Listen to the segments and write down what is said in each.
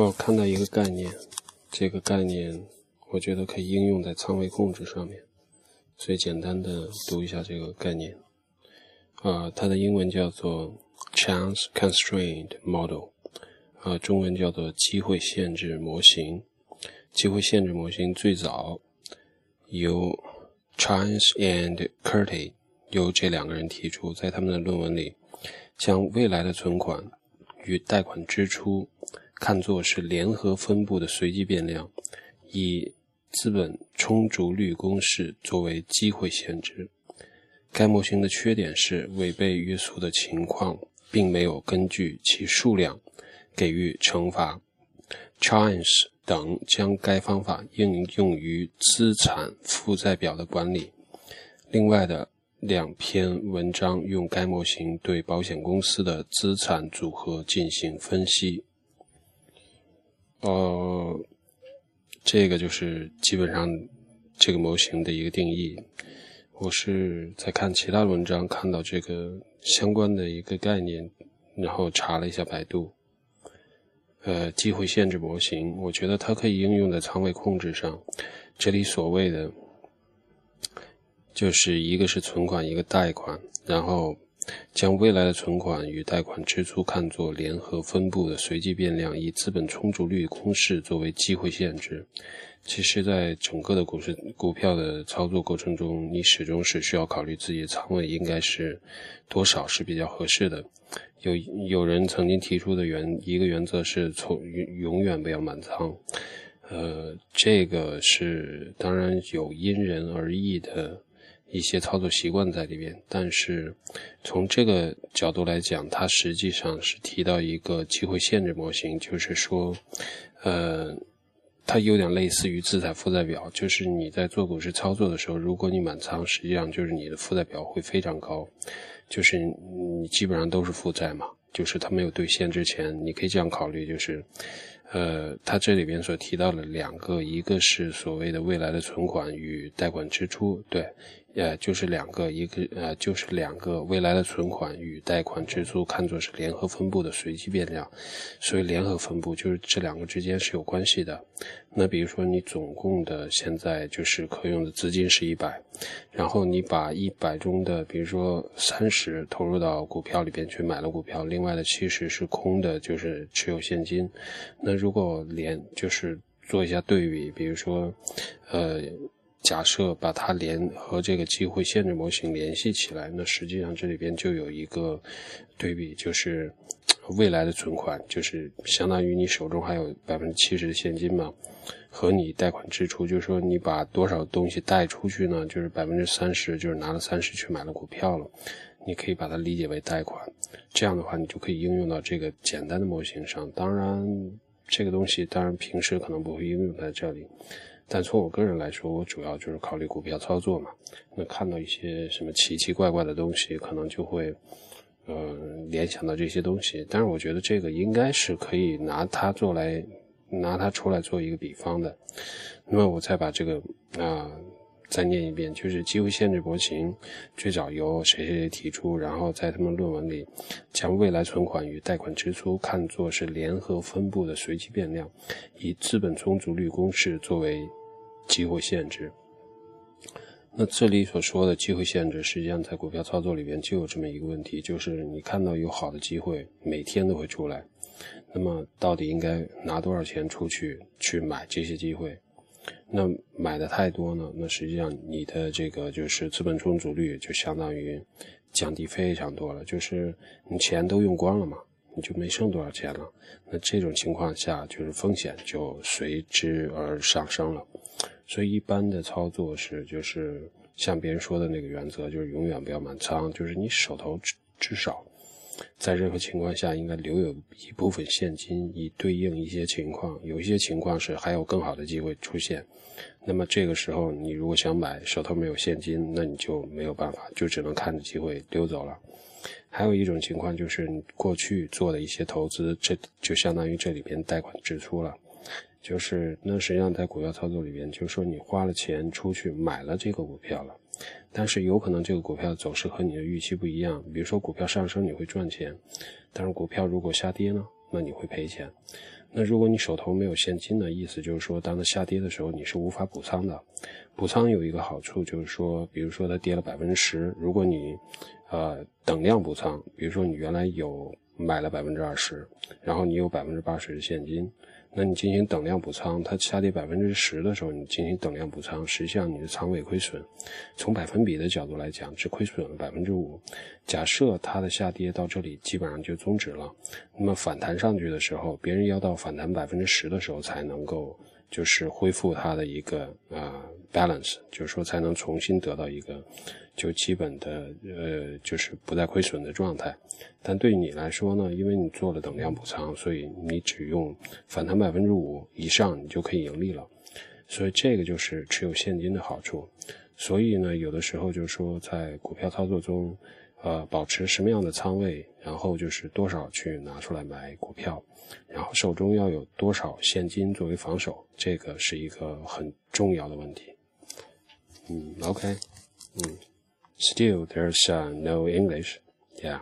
我看到一个概念，这个概念我觉得可以应用在仓位控制上面，所以简单的读一下这个概念。啊，它的英文叫做 Chance Constrained Model，啊，中文叫做机会限制模型。机会限制模型最早由 Chance and Curti 由这两个人提出，在他们的论文里，将未来的存款与贷款支出看作是联合分布的随机变量，以资本充足率公式作为机会限制。该模型的缺点是违背约束的情况，并没有根据其数量给予惩罚。Chance 等将该方法应用于资产负债表的管理。另外的两篇文章用该模型对保险公司的资产组合进行分析。呃，这个就是基本上这个模型的一个定义。我是在看其他文章，看到这个相关的一个概念，然后查了一下百度。呃，机会限制模型，我觉得它可以应用在仓位控制上。这里所谓的，就是一个是存款，一个贷款，然后将未来的存款与贷款支出看作联合分布的随机变量，以资本充足率公式作为机会限制。其实，在整个的股市股票的操作过程中，你始终是需要考虑自己的仓位应该是多少是比较合适的。有有人曾经提出的原一个原则是从永永远不要满仓，呃，这个是当然有因人而异的一些操作习惯在里边，但是从这个角度来讲，它实际上是提到一个机会限制模型，就是说，呃。它有点类似于资产负债表，就是你在做股市操作的时候，如果你满仓，实际上就是你的负债表会非常高，就是你基本上都是负债嘛，就是它没有兑现之前，你可以这样考虑，就是，呃，它这里边所提到的两个，一个是所谓的未来的存款与贷款支出，对。呃，就是两个，一个呃，就是两个未来的存款与贷款支出看作是联合分布的随机变量，所以联合分布就是这两个之间是有关系的。那比如说你总共的现在就是可用的资金是一百，然后你把一百中的比如说三十投入到股票里边去买了股票，另外的七十是空的，就是持有现金。那如果连就是做一下对比，比如说，呃。假设把它连和这个机会限制模型联系起来，那实际上这里边就有一个对比，就是未来的存款，就是相当于你手中还有百分之七十的现金嘛，和你贷款支出，就是说你把多少东西贷出去呢？就是百分之三十，就是拿了三十去买了股票了，你可以把它理解为贷款。这样的话，你就可以应用到这个简单的模型上。当然，这个东西当然平时可能不会应用在这里。但从我个人来说，我主要就是考虑股票操作嘛。那看到一些什么奇奇怪怪的东西，可能就会，呃，联想到这些东西。但是我觉得这个应该是可以拿它做来，拿它出来做一个比方的。那么我再把这个啊再念一遍，就是机会限制模型最早由谁谁谁提出，然后在他们论文里将未来存款与贷款支出看作是联合分布的随机变量，以资本充足率公式作为。机会限制，那这里所说的机会限制，实际上在股票操作里边就有这么一个问题，就是你看到有好的机会，每天都会出来，那么到底应该拿多少钱出去去买这些机会？那买的太多呢，那实际上你的这个就是资本充足率就相当于降低非常多了，就是你钱都用光了嘛。你就没剩多少钱了，那这种情况下就是风险就随之而上升了。所以一般的操作是，就是像别人说的那个原则，就是永远不要满仓，就是你手头至至少在任何情况下应该留有一部分现金，以对应一些情况。有一些情况是还有更好的机会出现，那么这个时候你如果想买，手头没有现金，那你就没有办法，就只能看着机会溜走了。还有一种情况就是你过去做的一些投资，这就相当于这里边贷款支出了。就是那实际上在股票操作里边，就是说你花了钱出去买了这个股票了，但是有可能这个股票走势和你的预期不一样。比如说股票上升你会赚钱，但是股票如果下跌呢，那你会赔钱。那如果你手头没有现金的意思就是说，当它下跌的时候，你是无法补仓的。补仓有一个好处就是说，比如说它跌了百分之十，如果你，呃，等量补仓，比如说你原来有买了百分之二十，然后你有百分之八十的现金。那你进行等量补仓，它下跌百分之十的时候，你进行等量补仓，实际上你的仓位亏损，从百分比的角度来讲，只亏损了百分之五。假设它的下跌到这里基本上就终止了，那么反弹上去的时候，别人要到反弹百分之十的时候才能够。就是恢复它的一个啊 balance，就是说才能重新得到一个就基本的呃就是不再亏损的状态。但对你来说呢，因为你做了等量补仓，所以你只用反弹百分之五以上，你就可以盈利了。所以这个就是持有现金的好处。所以呢，有的时候就是说在股票操作中。呃，保持什么样的仓位，然后就是多少去拿出来买股票，然后手中要有多少现金作为防守，这个是一个很重要的问题。嗯，OK，嗯，Still there's uh, no English, yeah,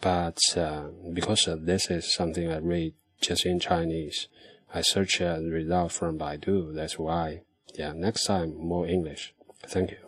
but uh, because this is something I read just in Chinese, I search a result from Baidu. That's why, yeah. Next time more English. Thank you.